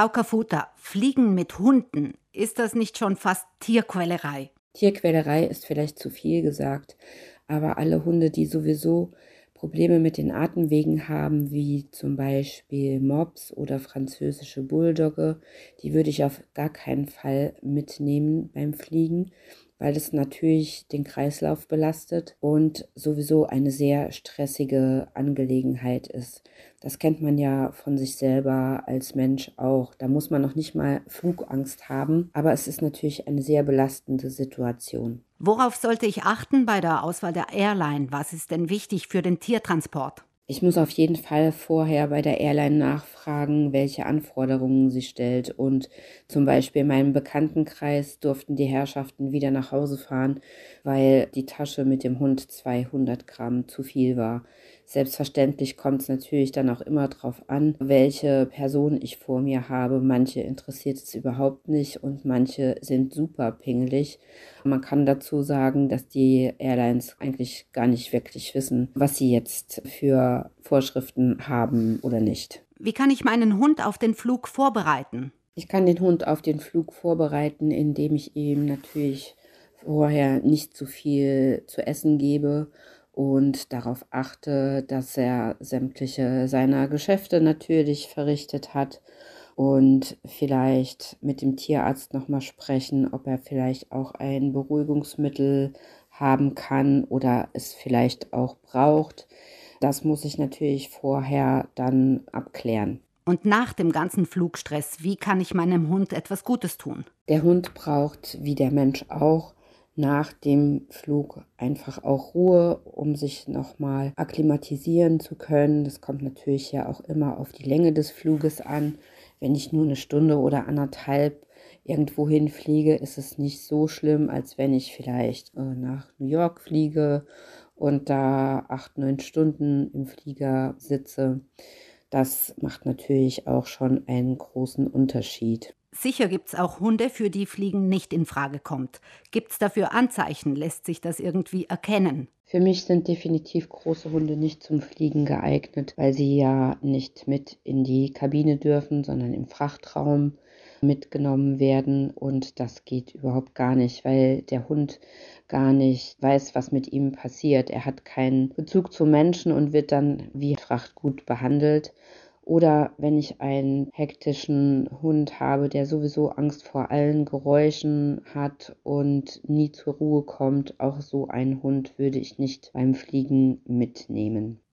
Frau Kafuta, Fliegen mit Hunden, ist das nicht schon fast Tierquälerei? Tierquälerei ist vielleicht zu viel gesagt, aber alle Hunde, die sowieso Probleme mit den Atemwegen haben, wie zum Beispiel Mops oder französische Bulldogge, die würde ich auf gar keinen Fall mitnehmen beim Fliegen, weil es natürlich den Kreislauf belastet und sowieso eine sehr stressige Angelegenheit ist. Das kennt man ja von sich selber als Mensch auch. Da muss man noch nicht mal Flugangst haben, aber es ist natürlich eine sehr belastende Situation. Worauf sollte ich achten bei der Auswahl der Airline? Was ist denn wichtig für den Tiertransport? Ich muss auf jeden Fall vorher bei der Airline nachfragen, welche Anforderungen sie stellt. Und zum Beispiel in meinem Bekanntenkreis durften die Herrschaften wieder nach Hause fahren, weil die Tasche mit dem Hund 200 Gramm zu viel war. Selbstverständlich kommt es natürlich dann auch immer darauf an, welche Person ich vor mir habe. Manche interessiert es überhaupt nicht und manche sind super pingelig. Man kann dazu sagen, dass die Airlines eigentlich gar nicht wirklich wissen, was sie jetzt für Vorschriften haben oder nicht. Wie kann ich meinen Hund auf den Flug vorbereiten? Ich kann den Hund auf den Flug vorbereiten, indem ich ihm natürlich vorher nicht zu viel zu essen gebe und darauf achte, dass er sämtliche seiner Geschäfte natürlich verrichtet hat und vielleicht mit dem Tierarzt nochmal sprechen, ob er vielleicht auch ein Beruhigungsmittel haben kann oder es vielleicht auch braucht. Das muss ich natürlich vorher dann abklären. Und nach dem ganzen Flugstress, wie kann ich meinem Hund etwas Gutes tun? Der Hund braucht, wie der Mensch auch, nach dem Flug einfach auch Ruhe, um sich nochmal akklimatisieren zu können. Das kommt natürlich ja auch immer auf die Länge des Fluges an. Wenn ich nur eine Stunde oder anderthalb irgendwo hinfliege, ist es nicht so schlimm, als wenn ich vielleicht äh, nach New York fliege und da acht, neun Stunden im Flieger sitze. Das macht natürlich auch schon einen großen Unterschied. Sicher gibt es auch Hunde, für die Fliegen nicht in Frage kommt. Gibt es dafür Anzeichen? Lässt sich das irgendwie erkennen? Für mich sind definitiv große Hunde nicht zum Fliegen geeignet, weil sie ja nicht mit in die Kabine dürfen, sondern im Frachtraum mitgenommen werden. Und das geht überhaupt gar nicht, weil der Hund gar nicht weiß, was mit ihm passiert. Er hat keinen Bezug zu Menschen und wird dann wie Frachtgut behandelt. Oder wenn ich einen hektischen Hund habe, der sowieso Angst vor allen Geräuschen hat und nie zur Ruhe kommt, auch so einen Hund würde ich nicht beim Fliegen mitnehmen.